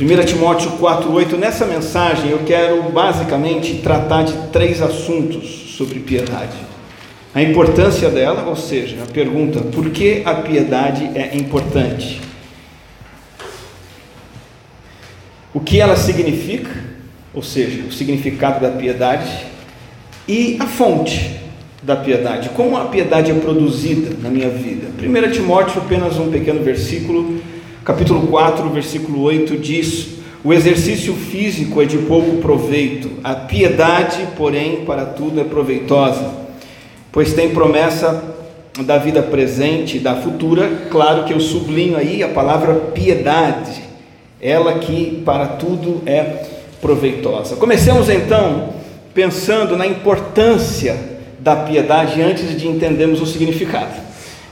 1 Timóteo 4,8, nessa mensagem eu quero basicamente tratar de três assuntos sobre piedade. A importância dela, ou seja, a pergunta: por que a piedade é importante? O que ela significa, ou seja, o significado da piedade, e a fonte da piedade, como a piedade é produzida na minha vida. 1 Timóteo, apenas um pequeno versículo capítulo 4, versículo 8 diz: O exercício físico é de pouco proveito, a piedade, porém, para tudo é proveitosa, pois tem promessa da vida presente e da futura. Claro que eu sublinho aí a palavra piedade, ela que para tudo é proveitosa. Comecemos então pensando na importância da piedade antes de entendermos o significado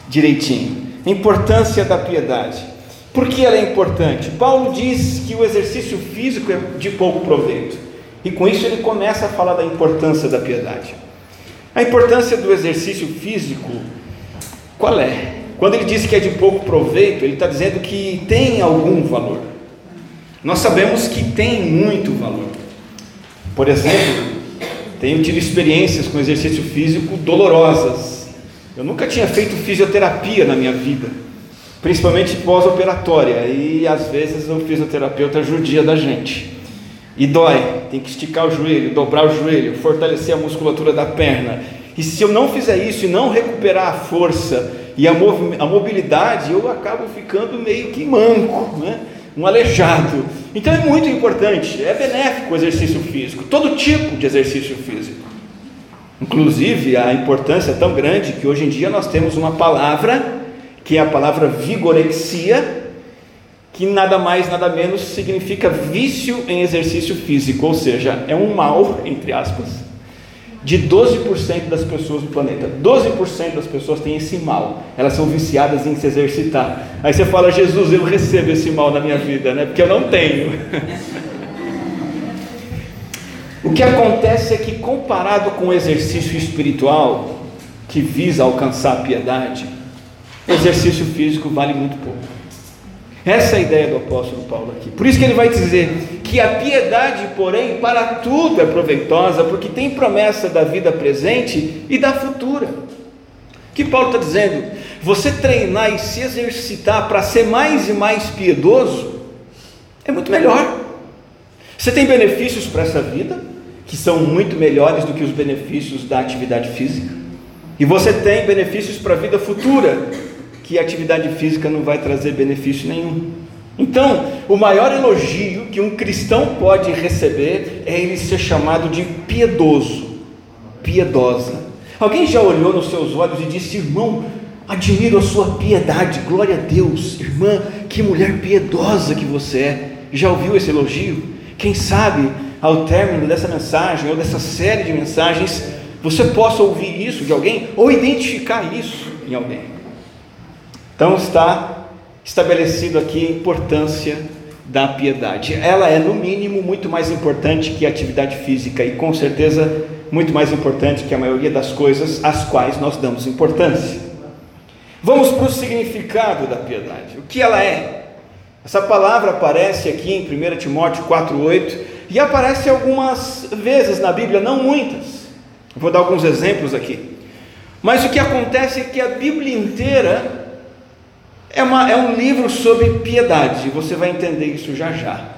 direitinho. Importância da piedade. Por que ela é importante? Paulo diz que o exercício físico é de pouco proveito. E com isso ele começa a falar da importância da piedade. A importância do exercício físico, qual é? Quando ele diz que é de pouco proveito, ele está dizendo que tem algum valor. Nós sabemos que tem muito valor. Por exemplo, tenho tido experiências com exercício físico dolorosas. Eu nunca tinha feito fisioterapia na minha vida principalmente pós-operatória, e às vezes o fisioterapeuta judia da gente. E dói, tem que esticar o joelho, dobrar o joelho, fortalecer a musculatura da perna. E se eu não fizer isso e não recuperar a força e a, a mobilidade, eu acabo ficando meio que manco, né? um aleijado. Então é muito importante, é benéfico o exercício físico, todo tipo de exercício físico. Inclusive, a importância é tão grande que hoje em dia nós temos uma palavra que é a palavra vigorexia, que nada mais, nada menos significa vício em exercício físico, ou seja, é um mal, entre aspas, de 12% das pessoas do planeta. 12% das pessoas têm esse mal, elas são viciadas em se exercitar. Aí você fala, Jesus, eu recebo esse mal na minha vida, né? Porque eu não tenho. o que acontece é que, comparado com o exercício espiritual, que visa alcançar a piedade, exercício físico vale muito pouco. Essa é a ideia do apóstolo Paulo aqui. Por isso que ele vai dizer que a piedade, porém, para tudo é proveitosa, porque tem promessa da vida presente e da futura. O que Paulo está dizendo? Você treinar e se exercitar para ser mais e mais piedoso é muito melhor. Você tem benefícios para essa vida que são muito melhores do que os benefícios da atividade física. E você tem benefícios para a vida futura que atividade física não vai trazer benefício nenhum. Então, o maior elogio que um cristão pode receber é ele ser chamado de piedoso, piedosa. Alguém já olhou nos seus olhos e disse: irmão, admiro a sua piedade, glória a Deus, irmã, que mulher piedosa que você é. Já ouviu esse elogio? Quem sabe, ao término dessa mensagem ou dessa série de mensagens, você possa ouvir isso de alguém ou identificar isso em alguém. Então está estabelecido aqui a importância da piedade. Ela é, no mínimo, muito mais importante que a atividade física e, com certeza, muito mais importante que a maioria das coisas às quais nós damos importância. Vamos para o significado da piedade. O que ela é? Essa palavra aparece aqui em 1 Timóteo 4,8 e aparece algumas vezes na Bíblia, não muitas. Vou dar alguns exemplos aqui. Mas o que acontece é que a Bíblia inteira é, uma, é um livro sobre piedade, você vai entender isso já já.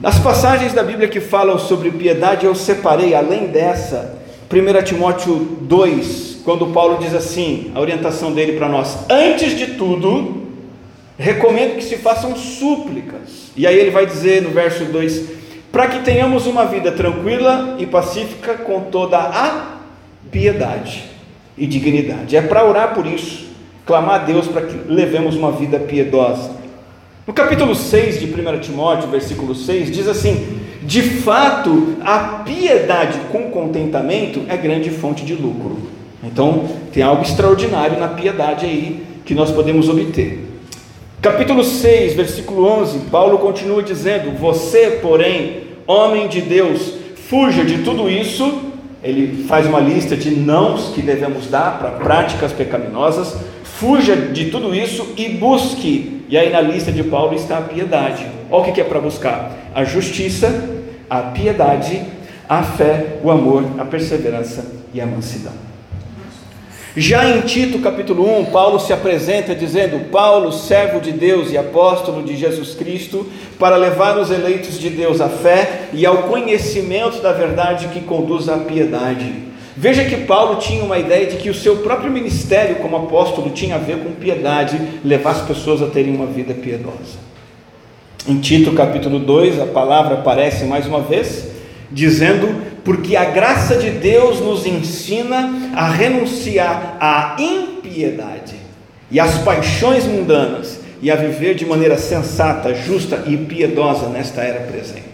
Nas passagens da Bíblia que falam sobre piedade, eu separei, além dessa, 1 Timóteo 2, quando Paulo diz assim, a orientação dele para nós: Antes de tudo, recomendo que se façam súplicas. E aí ele vai dizer no verso 2: Para que tenhamos uma vida tranquila e pacífica com toda a piedade e dignidade. É para orar por isso clamar a Deus para que levemos uma vida piedosa. No capítulo 6 de 1 Timóteo, versículo 6, diz assim: De fato, a piedade com contentamento é grande fonte de lucro. Então, tem algo extraordinário na piedade aí que nós podemos obter. Capítulo 6, versículo 11, Paulo continua dizendo: Você, porém, homem de Deus, fuja de tudo isso. Ele faz uma lista de nãos que devemos dar para práticas pecaminosas Fuja de tudo isso e busque. E aí na lista de Paulo está a piedade. Olha o que é para buscar: a justiça, a piedade, a fé, o amor, a perseverança e a mansidão. Já em Tito capítulo 1, Paulo se apresenta dizendo: Paulo, servo de Deus e apóstolo de Jesus Cristo, para levar os eleitos de Deus à fé e ao conhecimento da verdade que conduz à piedade. Veja que Paulo tinha uma ideia de que o seu próprio ministério como apóstolo tinha a ver com piedade, levar as pessoas a terem uma vida piedosa. Em Tito capítulo 2, a palavra aparece mais uma vez, dizendo: Porque a graça de Deus nos ensina a renunciar à impiedade e às paixões mundanas e a viver de maneira sensata, justa e piedosa nesta era presente.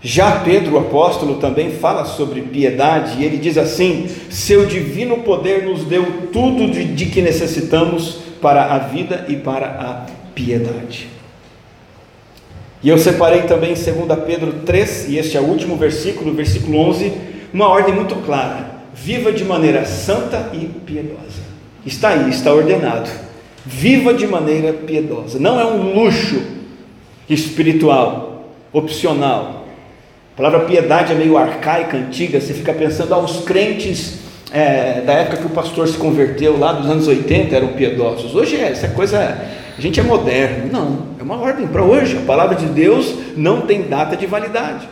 Já Pedro, o apóstolo, também fala sobre piedade, e ele diz assim: Seu divino poder nos deu tudo de, de que necessitamos para a vida e para a piedade. E eu separei também 2 Pedro 3, e este é o último versículo, versículo 11, uma ordem muito clara: viva de maneira santa e piedosa. Está aí, está ordenado. Viva de maneira piedosa. Não é um luxo espiritual, opcional. A palavra piedade é meio arcaica, antiga. Você fica pensando, ah, os crentes é, da época que o pastor se converteu, lá dos anos 80, eram piedosos. Hoje é, essa coisa a gente é moderno. Não, é uma ordem para hoje. A palavra de Deus não tem data de validade.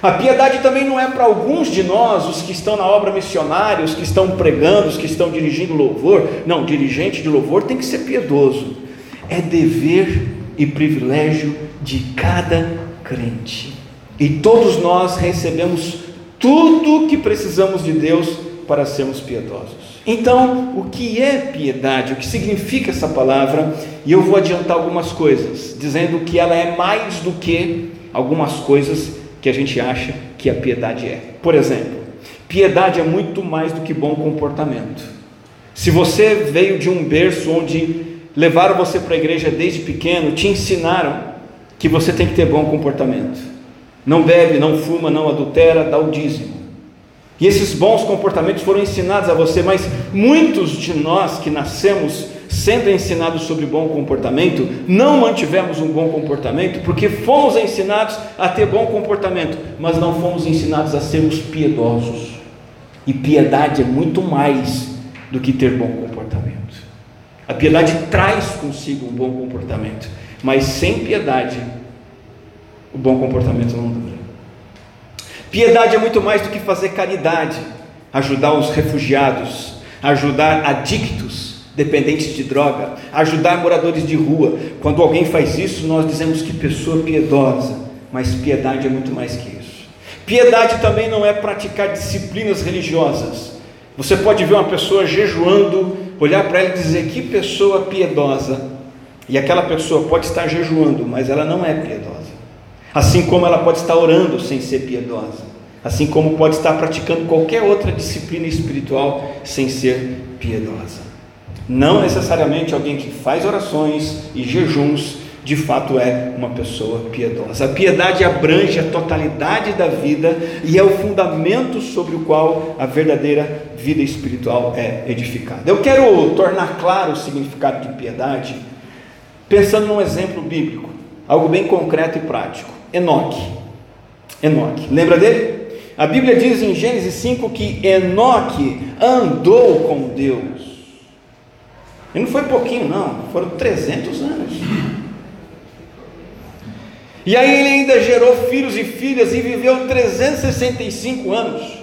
A piedade também não é para alguns de nós, os que estão na obra missionária, os que estão pregando, os que estão dirigindo louvor. Não, dirigente de louvor tem que ser piedoso. É dever e privilégio de cada crente. E todos nós recebemos tudo que precisamos de Deus para sermos piedosos. Então, o que é piedade? O que significa essa palavra? E eu vou adiantar algumas coisas, dizendo que ela é mais do que algumas coisas que a gente acha que a piedade é. Por exemplo, piedade é muito mais do que bom comportamento. Se você veio de um berço onde levaram você para a igreja desde pequeno, te ensinaram que você tem que ter bom comportamento. Não bebe, não fuma, não adultera, dá o dízimo. E esses bons comportamentos foram ensinados a você, mas muitos de nós que nascemos sendo ensinados sobre bom comportamento, não mantivemos um bom comportamento, porque fomos ensinados a ter bom comportamento, mas não fomos ensinados a sermos piedosos. E piedade é muito mais do que ter bom comportamento. A piedade traz consigo um bom comportamento, mas sem piedade, o bom comportamento não dura. Piedade é muito mais do que fazer caridade, ajudar os refugiados, ajudar adictos, dependentes de droga, ajudar moradores de rua. Quando alguém faz isso, nós dizemos que pessoa piedosa, mas piedade é muito mais que isso. Piedade também não é praticar disciplinas religiosas. Você pode ver uma pessoa jejuando, olhar para ela e dizer que pessoa piedosa. E aquela pessoa pode estar jejuando, mas ela não é piedosa. Assim como ela pode estar orando sem ser piedosa, assim como pode estar praticando qualquer outra disciplina espiritual sem ser piedosa. Não necessariamente alguém que faz orações e jejuns de fato é uma pessoa piedosa. A piedade abrange a totalidade da vida e é o fundamento sobre o qual a verdadeira vida espiritual é edificada. Eu quero tornar claro o significado de piedade pensando num exemplo bíblico, algo bem concreto e prático. Enoque. Enoque. Lembra dele? A Bíblia diz em Gênesis 5 que Enoque andou com Deus. E não foi pouquinho, não, foram 300 anos. E aí ele ainda gerou filhos e filhas e viveu 365 anos.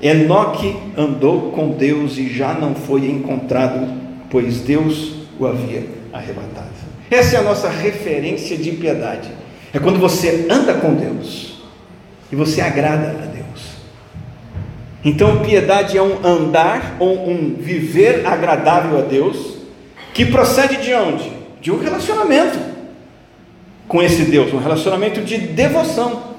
Enoque andou com Deus e já não foi encontrado, pois Deus o havia arrebatado. Essa é a nossa referência de piedade. É quando você anda com Deus e você agrada a Deus. Então, piedade é um andar ou um viver agradável a Deus, que procede de onde? De um relacionamento com esse Deus, um relacionamento de devoção.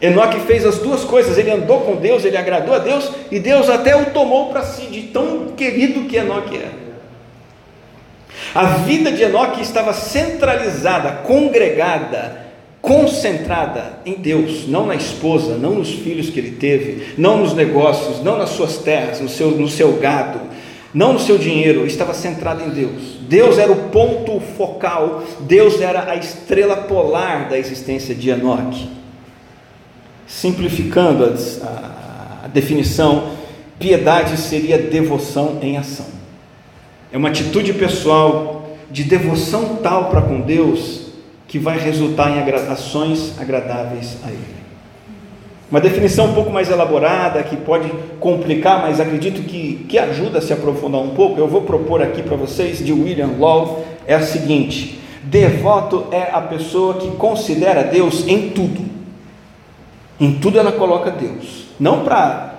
Enoque fez as duas coisas, ele andou com Deus, ele agradou a Deus, e Deus até o tomou para si, de tão querido que Enoque era. A vida de Enoque estava centralizada, congregada concentrada em Deus, não na esposa, não nos filhos que ele teve, não nos negócios, não nas suas terras, no seu, no seu gado, não no seu dinheiro, estava centrada em Deus. Deus era o ponto focal, Deus era a estrela polar da existência de Enoque. Simplificando a, a, a definição, piedade seria devoção em ação. É uma atitude pessoal de devoção tal para com Deus que vai resultar em ações agradáveis a Ele. Uma definição um pouco mais elaborada, que pode complicar, mas acredito que, que ajuda a se aprofundar um pouco, eu vou propor aqui para vocês, de William Law, é a seguinte: devoto é a pessoa que considera Deus em tudo. Em tudo ela coloca Deus. Não para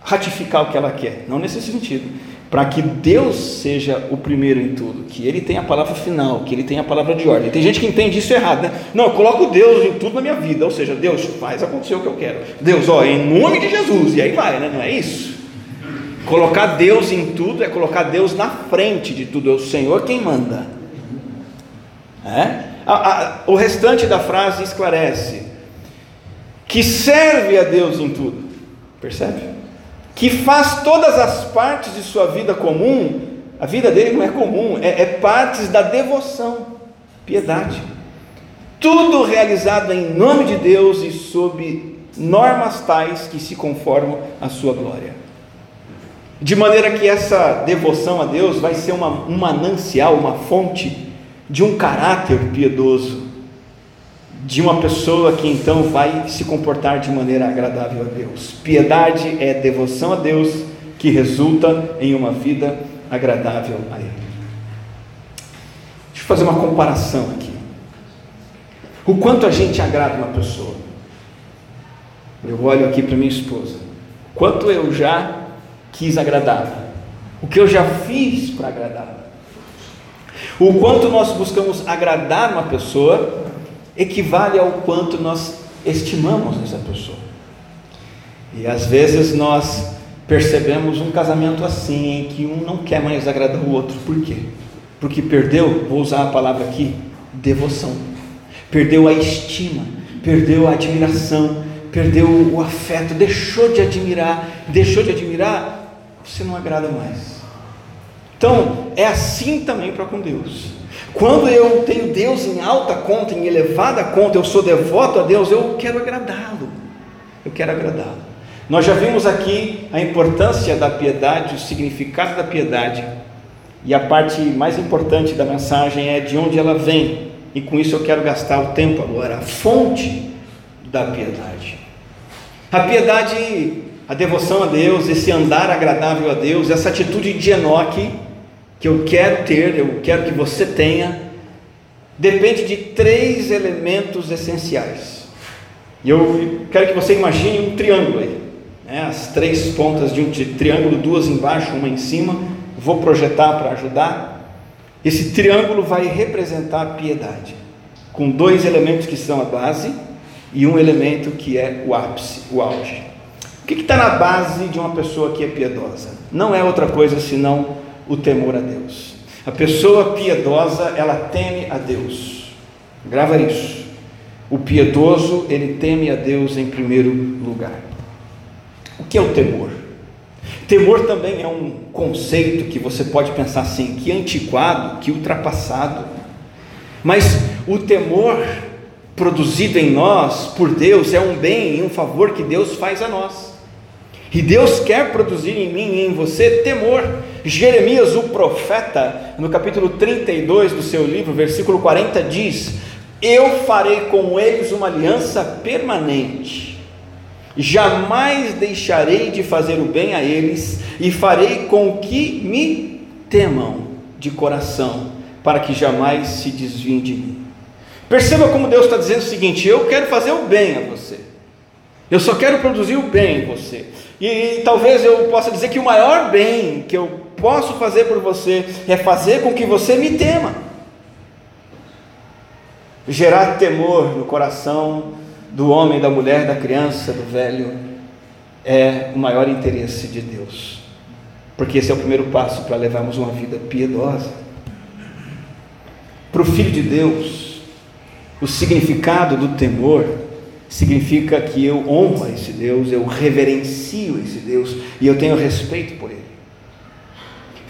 ratificar o que ela quer, não nesse sentido para que Deus seja o primeiro em tudo, que Ele tenha a palavra final, que Ele tenha a palavra de ordem. Tem gente que entende isso errado, né? Não, eu coloco Deus em tudo na minha vida, ou seja, Deus faz acontecer o que eu quero. Deus, ó, em nome de Jesus, e aí vai, né? Não é isso? Colocar Deus em tudo é colocar Deus na frente de tudo, é o Senhor quem manda. É? A, a, o restante da frase esclarece que serve a Deus em tudo, percebe? Que faz todas as partes de sua vida comum, a vida dele não é comum, é, é partes da devoção, piedade. Tudo realizado em nome de Deus e sob normas tais que se conformam à sua glória. De maneira que essa devoção a Deus vai ser uma, um manancial, uma fonte de um caráter piedoso, de uma pessoa que então vai se comportar de maneira agradável a Deus. Piedade é devoção a Deus que resulta em uma vida agradável a Ele. Deixa eu fazer uma comparação aqui. O quanto a gente agrada uma pessoa. Eu olho aqui para minha esposa. Quanto eu já quis agradá-la. O que eu já fiz para agradá-la. O quanto nós buscamos agradar uma pessoa equivale ao quanto nós estimamos essa pessoa. E às vezes nós percebemos um casamento assim, em que um não quer mais agradar o outro. Por quê? Porque perdeu, vou usar a palavra aqui, devoção. Perdeu a estima, perdeu a admiração, perdeu o afeto, deixou de admirar, deixou de admirar, você não agrada mais. Então, é assim também para com Deus. Quando eu tenho Deus em alta conta, em elevada conta, eu sou devoto a Deus, eu quero agradá-lo. Eu quero agradá-lo. Nós já vimos aqui a importância da piedade, o significado da piedade. E a parte mais importante da mensagem é de onde ela vem. E com isso eu quero gastar o tempo agora. A fonte da piedade. A piedade, a devoção a Deus, esse andar agradável a Deus, essa atitude de Enoque que eu quero ter, eu quero que você tenha, depende de três elementos essenciais. E eu quero que você imagine um triângulo aí, né? as três pontas de um triângulo, duas embaixo, uma em cima. Vou projetar para ajudar. Esse triângulo vai representar a piedade, com dois elementos que são a base e um elemento que é o ápice, o auge. O que está na base de uma pessoa que é piedosa? Não é outra coisa senão o temor a Deus. A pessoa piedosa, ela teme a Deus. Grava isso. O piedoso, ele teme a Deus em primeiro lugar. O que é o temor? Temor também é um conceito que você pode pensar assim, que antiquado, que ultrapassado. Mas o temor produzido em nós por Deus é um bem e um favor que Deus faz a nós. E Deus quer produzir em mim e em você temor. Jeremias, o profeta, no capítulo 32 do seu livro, versículo 40, diz: Eu farei com eles uma aliança permanente, jamais deixarei de fazer o bem a eles, e farei com que me temam de coração, para que jamais se desviem de mim. Perceba como Deus está dizendo o seguinte: Eu quero fazer o bem a você, eu só quero produzir o bem em você. E, e talvez eu possa dizer que o maior bem que eu posso fazer por você é fazer com que você me tema. Gerar temor no coração do homem, da mulher, da criança, do velho, é o maior interesse de Deus. Porque esse é o primeiro passo para levarmos uma vida piedosa. Para o Filho de Deus, O significado do temor significa que eu honro esse Deus, eu reverencio esse Deus e eu tenho respeito por ele.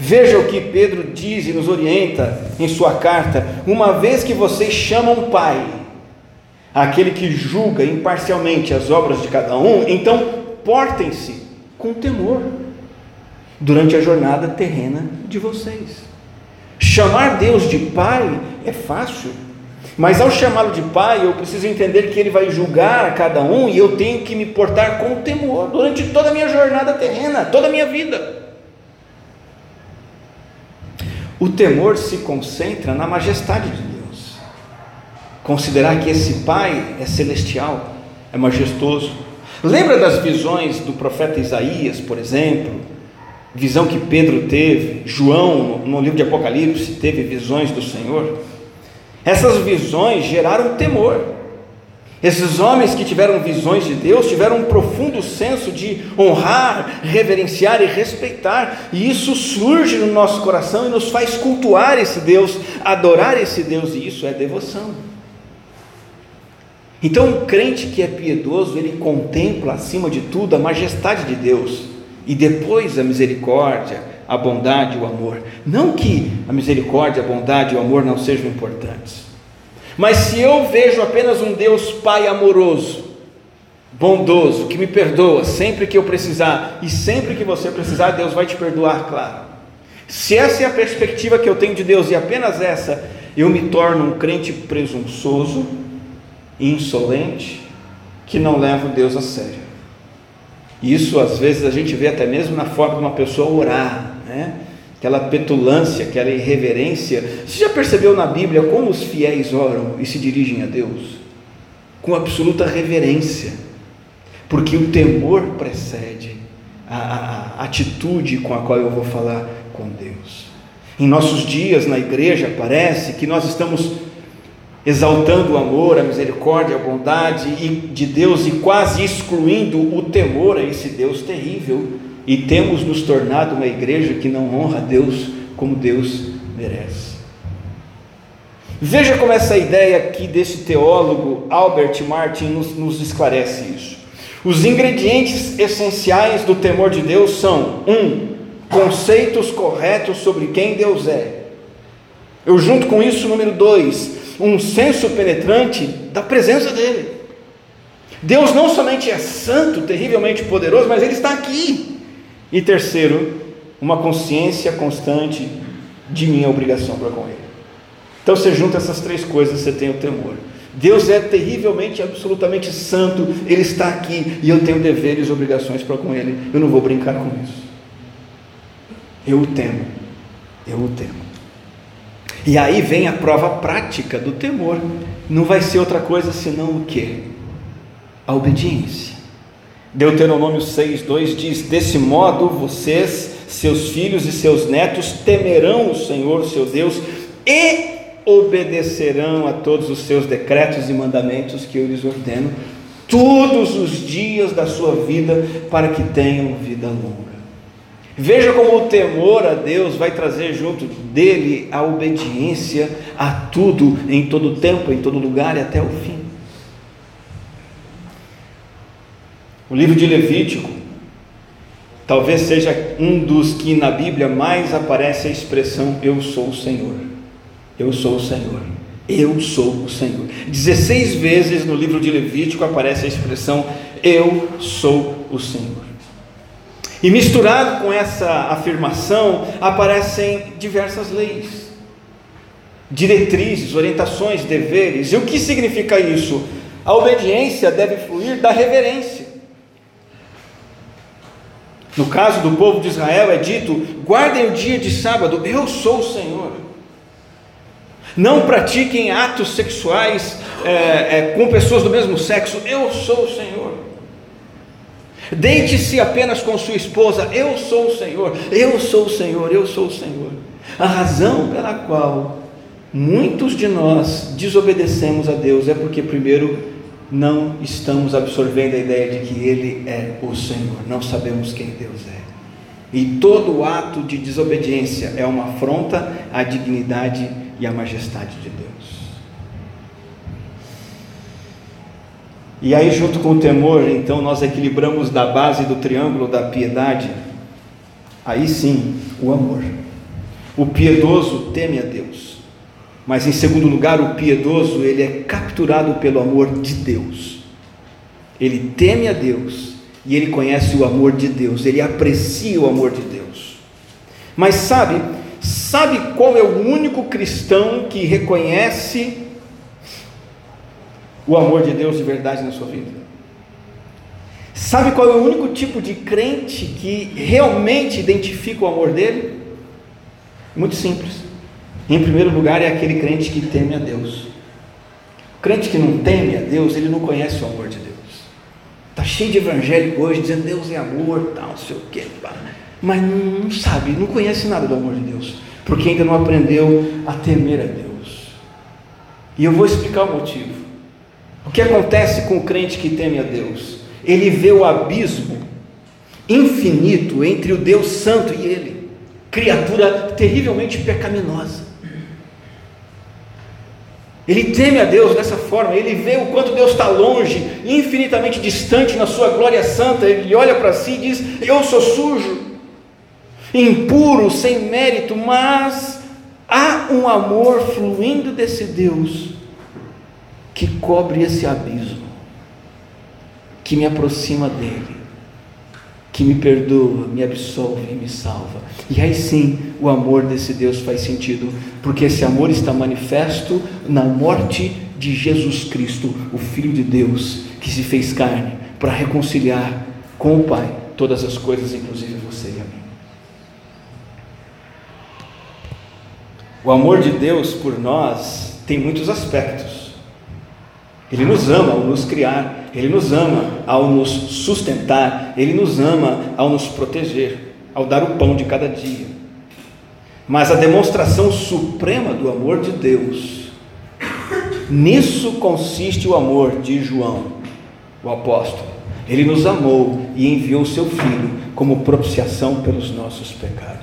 Veja o que Pedro diz e nos orienta em sua carta: uma vez que vocês chamam Pai, aquele que julga imparcialmente as obras de cada um, então portem-se com temor durante a jornada terrena de vocês. Chamar Deus de Pai é fácil, mas ao chamá-lo de Pai, eu preciso entender que Ele vai julgar a cada um e eu tenho que me portar com temor durante toda a minha jornada terrena, toda a minha vida. O temor se concentra na majestade de Deus. Considerar que esse Pai é celestial, é majestoso. Lembra das visões do profeta Isaías, por exemplo? Visão que Pedro teve, João, no livro de Apocalipse, teve visões do Senhor. Essas visões geraram temor. Esses homens que tiveram visões de Deus tiveram um profundo senso de honrar, reverenciar e respeitar, e isso surge no nosso coração e nos faz cultuar esse Deus, adorar esse Deus, e isso é devoção. Então, um crente que é piedoso, ele contempla acima de tudo a majestade de Deus e depois a misericórdia, a bondade e o amor. Não que a misericórdia, a bondade e o amor não sejam importantes, mas se eu vejo apenas um Deus Pai amoroso, bondoso, que me perdoa sempre que eu precisar, e sempre que você precisar, Deus vai te perdoar, claro. Se essa é a perspectiva que eu tenho de Deus e apenas essa, eu me torno um crente presunçoso, insolente, que não leva Deus a sério. Isso às vezes a gente vê até mesmo na forma de uma pessoa orar, né? Aquela petulância, aquela irreverência. Você já percebeu na Bíblia como os fiéis oram e se dirigem a Deus? Com absoluta reverência, porque o temor precede a, a, a atitude com a qual eu vou falar com Deus. Em nossos dias na igreja parece que nós estamos exaltando o amor, a misericórdia, a bondade de Deus e quase excluindo o temor a esse Deus terrível e temos nos tornado uma igreja que não honra Deus como Deus merece. Veja como essa ideia aqui desse teólogo Albert Martin nos, nos esclarece isso. Os ingredientes essenciais do temor de Deus são: um, conceitos corretos sobre quem Deus é. Eu junto com isso, número dois, um senso penetrante da presença dele. Deus não somente é santo, terrivelmente poderoso, mas ele está aqui. E terceiro, uma consciência constante de minha obrigação para com Ele. Então você junta essas três coisas, você tem o temor. Deus é terrivelmente, absolutamente santo, Ele está aqui e eu tenho deveres e obrigações para com Ele. Eu não vou brincar com isso. Eu o temo, eu o temo. E aí vem a prova prática do temor. Não vai ser outra coisa senão o que? A obediência. Deuteronômio 6,2 diz: Desse modo vocês, seus filhos e seus netos temerão o Senhor, seu Deus, e obedecerão a todos os seus decretos e mandamentos que eu lhes ordeno, todos os dias da sua vida, para que tenham vida longa. Veja como o temor a Deus vai trazer junto dele a obediência a tudo, em todo tempo, em todo lugar e até o fim. O livro de Levítico talvez seja um dos que na Bíblia mais aparece a expressão eu sou o Senhor. Eu sou o Senhor. Eu sou o Senhor. 16 vezes no livro de Levítico aparece a expressão eu sou o Senhor. E misturado com essa afirmação aparecem diversas leis, diretrizes, orientações, deveres. E o que significa isso? A obediência deve fluir da reverência. No caso do povo de Israel é dito: guardem o dia de sábado, eu sou o Senhor. Não pratiquem atos sexuais é, é, com pessoas do mesmo sexo, eu sou o Senhor. Deite-se apenas com sua esposa, eu sou o Senhor, eu sou o Senhor, eu sou o Senhor. A razão pela qual muitos de nós desobedecemos a Deus é porque, primeiro, não estamos absorvendo a ideia de que Ele é o Senhor, não sabemos quem Deus é. E todo ato de desobediência é uma afronta à dignidade e à majestade de Deus. E aí, junto com o temor, então nós equilibramos da base do triângulo da piedade. Aí sim, o amor. O piedoso teme a Deus. Mas em segundo lugar, o piedoso, ele é capturado pelo amor de Deus. Ele teme a Deus e ele conhece o amor de Deus, ele aprecia o amor de Deus. Mas sabe, sabe qual é o único cristão que reconhece o amor de Deus de verdade na sua vida? Sabe qual é o único tipo de crente que realmente identifica o amor dele? Muito simples. Em primeiro lugar, é aquele crente que teme a Deus. O crente que não teme a Deus, ele não conhece o amor de Deus. Está cheio de evangélico hoje dizendo Deus é amor, tal, não sei o quê, mas não sabe, não conhece nada do amor de Deus, porque ainda não aprendeu a temer a Deus. E eu vou explicar o motivo. O que acontece com o crente que teme a Deus? Ele vê o abismo infinito entre o Deus Santo e ele, criatura terrivelmente pecaminosa. Ele teme a Deus dessa forma, ele vê o quanto Deus está longe, infinitamente distante na sua glória santa. Ele olha para si e diz: Eu sou sujo, impuro, sem mérito, mas há um amor fluindo desse Deus que cobre esse abismo, que me aproxima dele que me perdoa, me absolve e me salva. E aí sim o amor desse Deus faz sentido, porque esse amor está manifesto na morte de Jesus Cristo, o Filho de Deus, que se fez carne para reconciliar com o Pai todas as coisas, inclusive você e a mim. O amor de Deus por nós tem muitos aspectos. Ele nos ama ao nos criar, Ele nos ama ao nos sustentar, Ele nos ama ao nos proteger, ao dar o pão de cada dia. Mas a demonstração suprema do amor de Deus, nisso consiste o amor de João, o apóstolo. Ele nos amou e enviou seu Filho como propiciação pelos nossos pecados.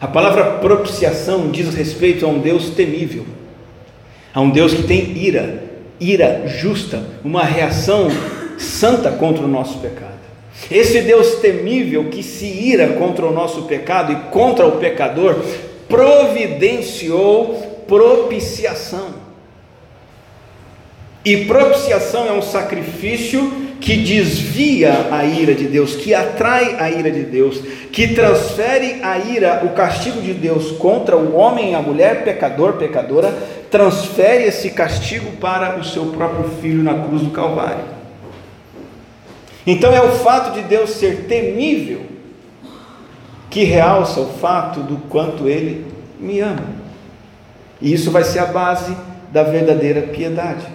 A palavra propiciação diz respeito a um Deus temível a um Deus que tem ira, ira justa, uma reação santa contra o nosso pecado. Esse Deus temível que se ira contra o nosso pecado e contra o pecador, providenciou propiciação. E propiciação é um sacrifício que desvia a ira de Deus, que atrai a ira de Deus, que transfere a ira, o castigo de Deus contra o homem e a mulher pecador, pecadora, transfere esse castigo para o seu próprio filho na cruz do Calvário. Então é o fato de Deus ser temível que realça o fato do quanto ele me ama. E isso vai ser a base da verdadeira piedade.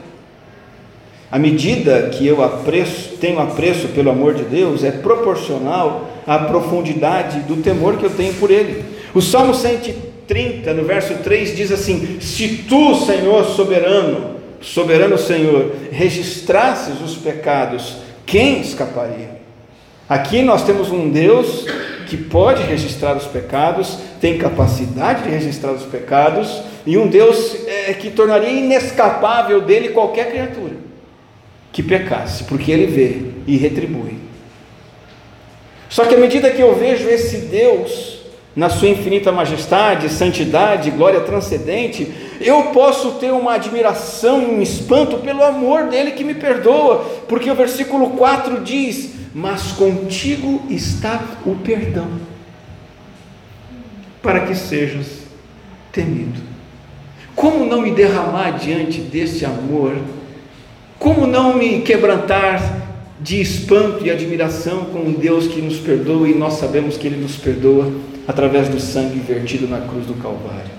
A medida que eu apreço, tenho apreço pelo amor de Deus é proporcional à profundidade do temor que eu tenho por Ele. O Salmo 130, no verso 3, diz assim: Se tu, Senhor soberano, soberano Senhor, registrasses os pecados, quem escaparia? Aqui nós temos um Deus que pode registrar os pecados, tem capacidade de registrar os pecados, e um Deus é, que tornaria inescapável dele qualquer criatura que pecasse, porque ele vê e retribui. Só que à medida que eu vejo esse Deus, na sua infinita majestade, santidade, glória transcendente, eu posso ter uma admiração um espanto pelo amor dele que me perdoa, porque o versículo 4 diz: Mas contigo está o perdão, para que sejas temido. Como não me derramar diante desse amor? Como não me quebrantar de espanto e admiração com um Deus que nos perdoa e nós sabemos que Ele nos perdoa através do sangue vertido na cruz do Calvário?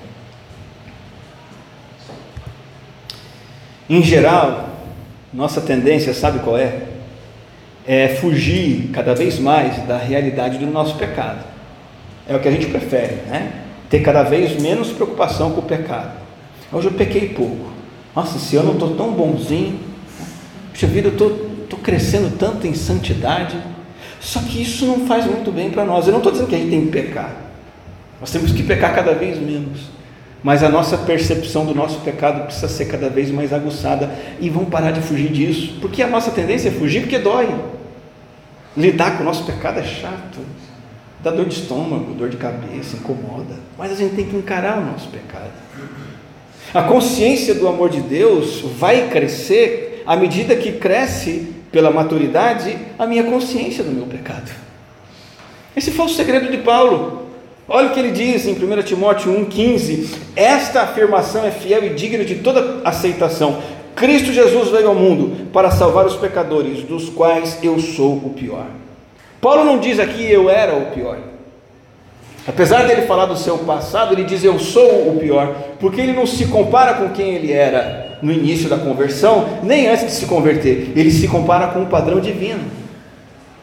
Em geral, nossa tendência, sabe qual é? É fugir cada vez mais da realidade do nosso pecado. É o que a gente prefere, né? Ter cada vez menos preocupação com o pecado. Hoje eu pequei pouco. Nossa, esse ano eu estou tão bonzinho. Puxa vida, eu estou crescendo tanto em santidade. Só que isso não faz muito bem para nós. Eu não estou dizendo que a gente tem que pecar. Nós temos que pecar cada vez menos. mas a nossa percepção do nosso pecado precisa ser cada vez mais aguçada e vamos parar de fugir disso, porque a nossa tendência é fugir porque dói. Lidar com o nosso pecado é chato, dá dor de estômago, dor de cabeça, incomoda, mas a gente tem que encarar o nosso pecado. A consciência do amor de Deus vai crescer à medida que cresce pela maturidade a minha consciência do meu pecado. Esse foi o segredo de Paulo. Olha o que ele diz em 1 Timóteo 1,15: Esta afirmação é fiel e digna de toda aceitação. Cristo Jesus veio ao mundo para salvar os pecadores, dos quais eu sou o pior. Paulo não diz aqui eu era o pior. Apesar dele falar do seu passado, ele diz eu sou o pior, porque ele não se compara com quem ele era no início da conversão, nem antes de se converter. Ele se compara com o padrão divino.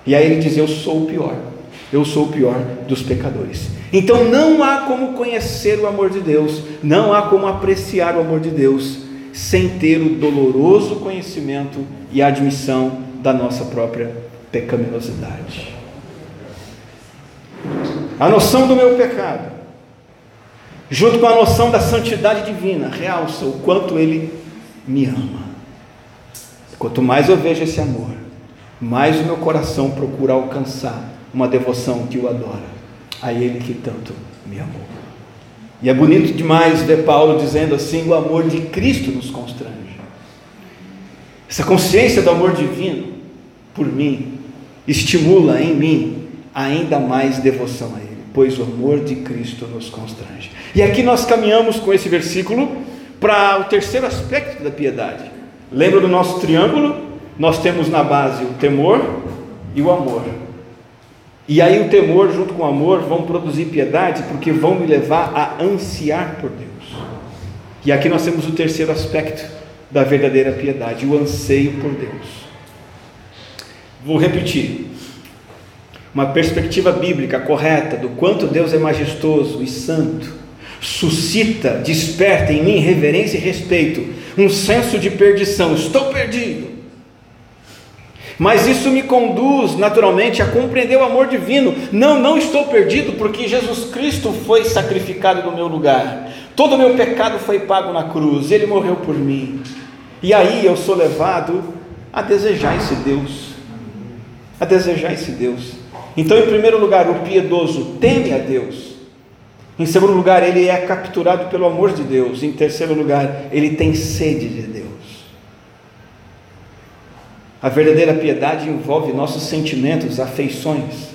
E aí ele diz eu sou o pior. Eu sou o pior dos pecadores. Então não há como conhecer o amor de Deus, não há como apreciar o amor de Deus sem ter o doloroso conhecimento e admissão da nossa própria pecaminosidade. A noção do meu pecado, junto com a noção da santidade divina, realça o quanto Ele me ama. Quanto mais eu vejo esse amor, mais o meu coração procura alcançar uma devoção que o adora a Ele que tanto me amou. E é bonito demais ver Paulo dizendo assim: o amor de Cristo nos constrange. Essa consciência do amor divino por mim estimula em mim ainda mais devoção a Ele, pois o amor de Cristo nos constrange. E aqui nós caminhamos com esse versículo para o terceiro aspecto da piedade. Lembra do nosso triângulo? Nós temos na base o temor e o amor. E aí o temor junto com o amor vão produzir piedade, porque vão me levar a ansiar por Deus. E aqui nós temos o terceiro aspecto da verdadeira piedade, o anseio por Deus. Vou repetir. Uma perspectiva bíblica correta do quanto Deus é majestoso e santo suscita, desperta em mim reverência e respeito, um senso de perdição. Estou perdido. Mas isso me conduz naturalmente a compreender o amor divino. Não, não estou perdido porque Jesus Cristo foi sacrificado no meu lugar. Todo o meu pecado foi pago na cruz, ele morreu por mim. E aí eu sou levado a desejar esse Deus. A desejar esse Deus. Então, em primeiro lugar, o piedoso teme a Deus. Em segundo lugar, ele é capturado pelo amor de Deus. Em terceiro lugar, ele tem sede de Deus. A verdadeira piedade envolve nossos sentimentos, afeições,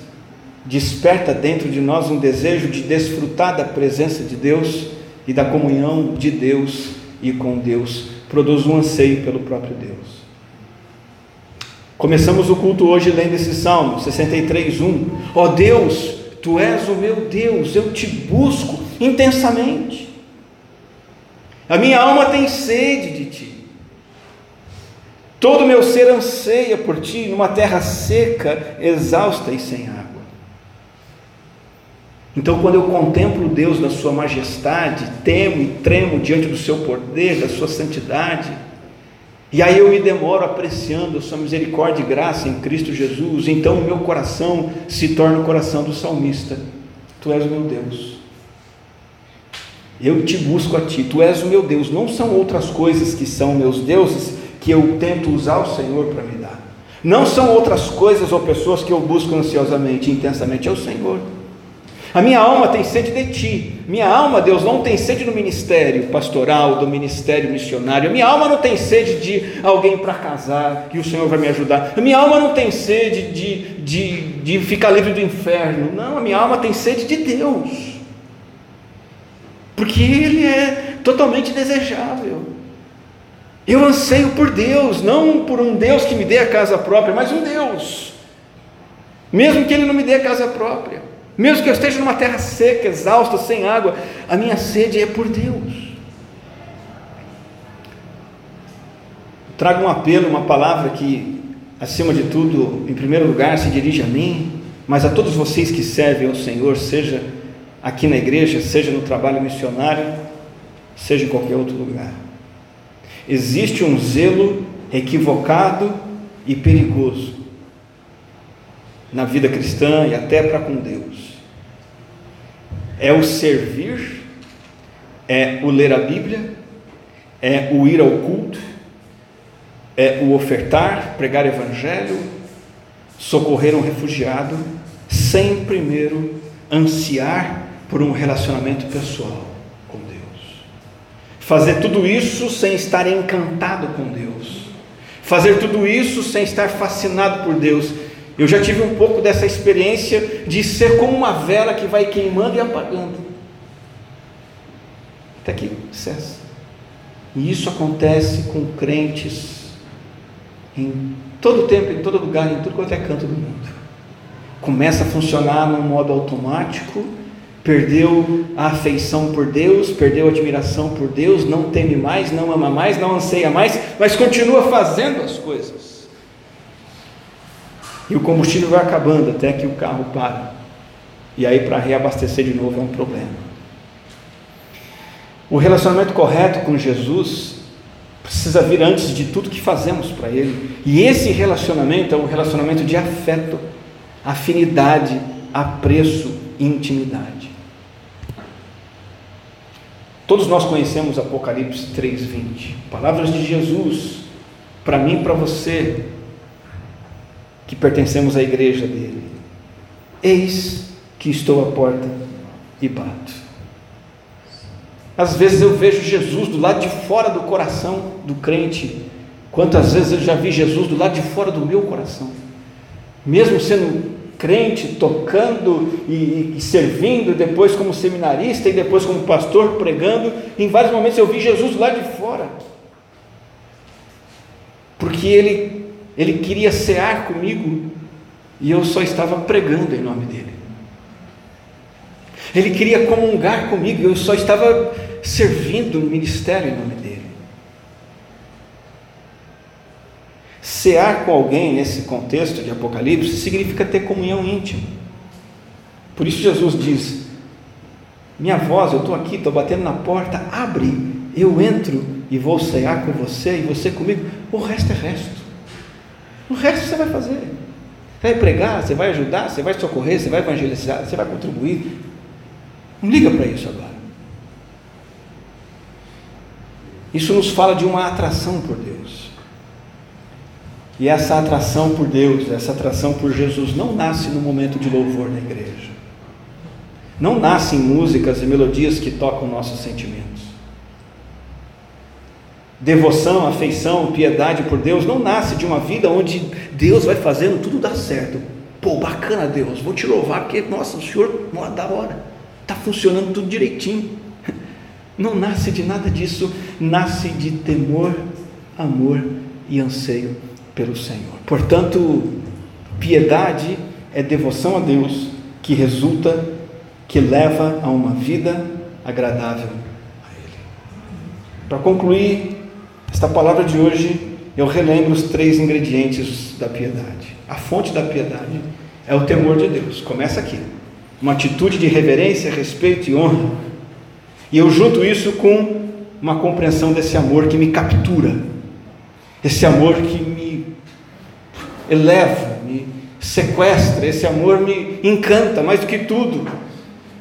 desperta dentro de nós um desejo de desfrutar da presença de Deus e da comunhão de Deus e com Deus, produz um anseio pelo próprio Deus. Começamos o culto hoje lendo esse salmo 63:1. Ó oh Deus, tu és o meu Deus, eu te busco intensamente. A minha alma tem sede de ti. Todo o meu ser anseia por ti numa terra seca, exausta e sem água. Então, quando eu contemplo Deus na Sua majestade, temo e tremo diante do Seu poder, da Sua santidade, e aí eu me demoro apreciando a Sua misericórdia e graça em Cristo Jesus, então o meu coração se torna o coração do salmista: Tu és o meu Deus. Eu te busco a Ti, Tu és o meu Deus. Não são outras coisas que são meus deuses, que eu tento usar o Senhor para me dar. Não são outras coisas ou pessoas que eu busco ansiosamente, intensamente, é o Senhor. A minha alma tem sede de ti. Minha alma, Deus, não tem sede do ministério pastoral, do ministério missionário. Minha alma não tem sede de alguém para casar, que o Senhor vai me ajudar. A minha alma não tem sede de, de, de ficar livre do inferno. Não, a minha alma tem sede de Deus. Porque Ele é totalmente desejável. Eu anseio por Deus, não por um Deus que me dê a casa própria, mas um Deus. Mesmo que Ele não me dê a casa própria, mesmo que eu esteja numa terra seca, exausta, sem água, a minha sede é por Deus. Trago um apelo, uma palavra que, acima de tudo, em primeiro lugar, se dirige a mim, mas a todos vocês que servem ao Senhor, seja aqui na igreja, seja no trabalho missionário, seja em qualquer outro lugar existe um zelo equivocado e perigoso na vida cristã e até para com Deus. É o servir é o ler a Bíblia, é o ir ao culto, é o ofertar, pregar evangelho, socorrer um refugiado, sem primeiro ansiar por um relacionamento pessoal com Deus. Fazer tudo isso sem estar encantado com Deus. Fazer tudo isso sem estar fascinado por Deus. Eu já tive um pouco dessa experiência de ser como uma vela que vai queimando e apagando. Até que cessa. E isso acontece com crentes em todo tempo, em todo lugar, em tudo quanto é canto do mundo. Começa a funcionar num modo automático, perdeu a afeição por Deus, perdeu a admiração por Deus, não teme mais, não ama mais, não anseia mais, mas continua fazendo as coisas. E o combustível vai acabando até que o carro para. E aí, para reabastecer de novo, é um problema. O relacionamento correto com Jesus precisa vir antes de tudo que fazemos para Ele. E esse relacionamento é um relacionamento de afeto, afinidade, apreço intimidade. Todos nós conhecemos Apocalipse 3:20, palavras de Jesus para mim e para você que pertencemos à igreja dele. Eis que estou à porta e bato. Às vezes eu vejo Jesus do lado de fora do coração do crente. Quantas vezes eu já vi Jesus do lado de fora do meu coração? Mesmo sendo crente, tocando e, e servindo, depois como seminarista e depois como pastor pregando, em vários momentos eu vi Jesus lado de fora. Porque ele, ele queria cear comigo e eu só estava pregando em nome dele. Ele queria comungar comigo, e eu só estava servindo no ministério em nome dele. Cear com alguém nesse contexto de Apocalipse significa ter comunhão íntima. Por isso Jesus diz: Minha voz, eu estou aqui, estou batendo na porta, abre, eu entro e vou cear com você e você comigo. O resto é resto. O resto você vai fazer. Você vai pregar, você vai ajudar, você vai socorrer, você vai evangelizar, você vai contribuir. Não liga para isso agora. Isso nos fala de uma atração por Deus. E essa atração por Deus, essa atração por Jesus, não nasce no momento de louvor na igreja. Não nasce em músicas e melodias que tocam nossos sentimentos. Devoção, afeição, piedade por Deus não nasce de uma vida onde Deus vai fazendo tudo dar certo. Pô, bacana Deus, vou te louvar porque, nossa, o Senhor, mó da hora, está funcionando tudo direitinho. Não nasce de nada disso, nasce de temor, amor e anseio pelo Senhor. Portanto, piedade é devoção a Deus que resulta, que leva a uma vida agradável a Ele. Para concluir esta palavra de hoje, eu relembro os três ingredientes da piedade. A fonte da piedade é o temor de Deus. Começa aqui. Uma atitude de reverência, respeito e honra e eu junto isso com uma compreensão desse amor que me captura, esse amor que me eleva, me sequestra, esse amor me encanta mais do que tudo,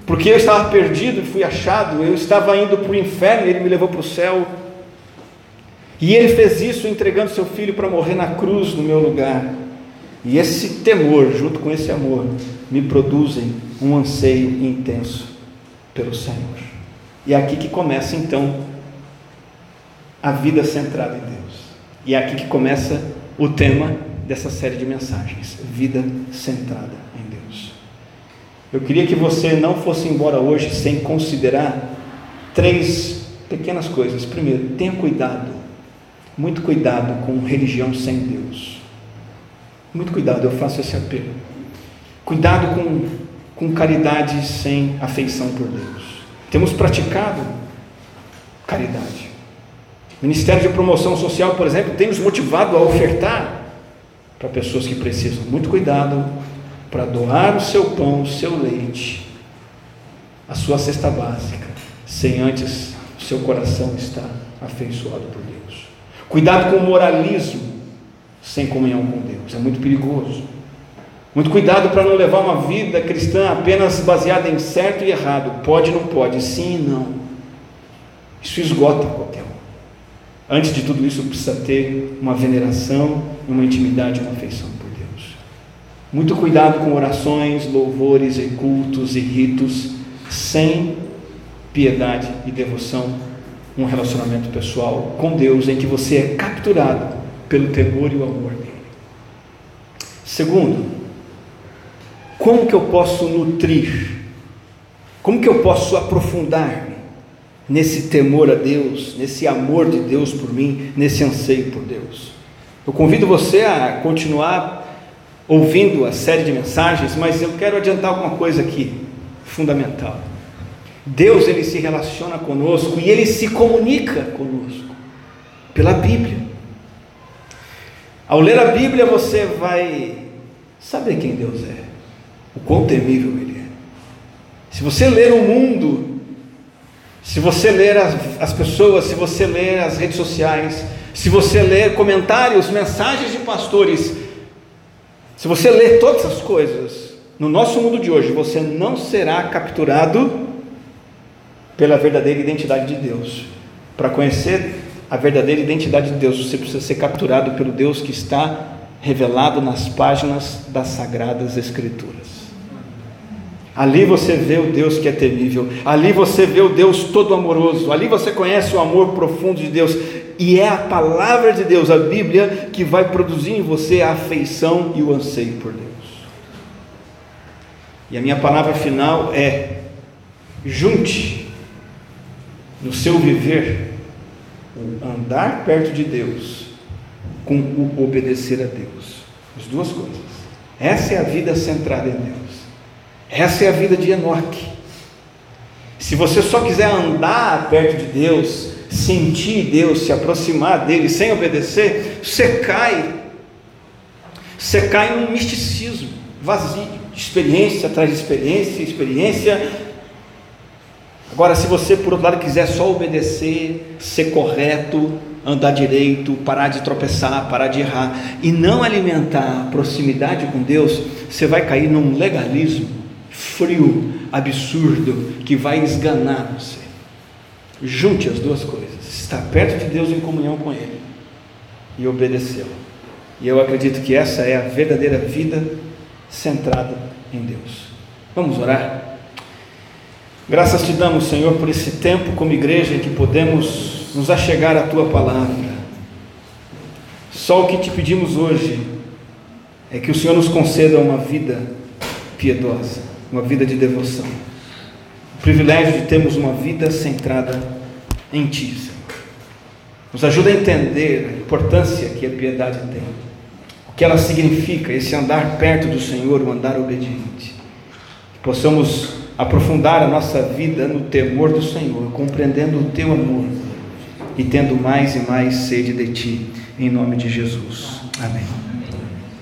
porque eu estava perdido e fui achado, eu estava indo para o inferno ele me levou para o céu. E ele fez isso entregando seu filho para morrer na cruz no meu lugar. E esse temor, junto com esse amor, me produzem um anseio intenso pelo Senhor. E é aqui que começa então a vida centrada em Deus. E é aqui que começa o tema dessa série de mensagens: vida centrada em Deus. Eu queria que você não fosse embora hoje sem considerar três pequenas coisas. Primeiro, tenha cuidado, muito cuidado com religião sem Deus. Muito cuidado, eu faço esse apelo. Cuidado com, com caridade sem afeição por Deus. Temos praticado caridade. O Ministério de Promoção Social, por exemplo, tem nos motivado a ofertar para pessoas que precisam. Muito cuidado para doar o seu pão, o seu leite, a sua cesta básica, sem antes o seu coração estar afeiçoado por Deus. Cuidado com o moralismo sem comunhão com Deus, é muito perigoso. Muito cuidado para não levar uma vida cristã apenas baseada em certo e errado, pode não pode, sim e não. Isso esgota qualquer um. Antes de tudo isso, precisa ter uma veneração, uma intimidade, uma afeição por Deus. Muito cuidado com orações, louvores e cultos e ritos sem piedade e devoção, um relacionamento pessoal com Deus em que você é capturado pelo temor e o amor dele. Segundo, como que eu posso nutrir? Como que eu posso aprofundar-me nesse temor a Deus, nesse amor de Deus por mim, nesse anseio por Deus? Eu convido você a continuar ouvindo a série de mensagens, mas eu quero adiantar alguma coisa aqui fundamental. Deus ele se relaciona conosco e ele se comunica conosco pela Bíblia. Ao ler a Bíblia você vai saber quem Deus é, o quão temível ele é. Se você ler o mundo, se você ler as, as pessoas, se você ler as redes sociais, se você ler comentários, mensagens de pastores, se você ler todas essas coisas, no nosso mundo de hoje, você não será capturado pela verdadeira identidade de Deus. Para conhecer a verdadeira identidade de Deus, você precisa ser capturado pelo Deus que está revelado nas páginas das sagradas Escrituras. Ali você vê o Deus que é temível, ali você vê o Deus todo amoroso, ali você conhece o amor profundo de Deus, e é a palavra de Deus, a Bíblia, que vai produzir em você a afeição e o anseio por Deus. E a minha palavra final é: junte no seu viver o andar perto de Deus com o obedecer a Deus. As duas coisas. Essa é a vida centrada em Deus. Essa é a vida de Enoque. Se você só quiser andar perto de Deus, sentir Deus, se aproximar dele sem obedecer, você cai. Você cai num misticismo vazio, experiência atrás de experiência, experiência Agora, se você, por outro lado, quiser só obedecer, ser correto, andar direito, parar de tropeçar, parar de errar e não alimentar a proximidade com Deus, você vai cair num legalismo frio, absurdo, que vai esganar você. Junte as duas coisas: estar perto de Deus em comunhão com Ele e obedecê-lo. E eu acredito que essa é a verdadeira vida centrada em Deus. Vamos orar? Graças te damos, Senhor, por esse tempo como igreja em que podemos nos achegar à tua palavra. Só o que te pedimos hoje é que o Senhor nos conceda uma vida piedosa, uma vida de devoção. O privilégio de termos uma vida centrada em Ti, Senhor. Nos ajuda a entender a importância que a piedade tem, o que ela significa, esse andar perto do Senhor, o andar obediente. Que possamos aprofundar a nossa vida no temor do Senhor, compreendendo o teu amor e tendo mais e mais sede de ti, em nome de Jesus. Amém.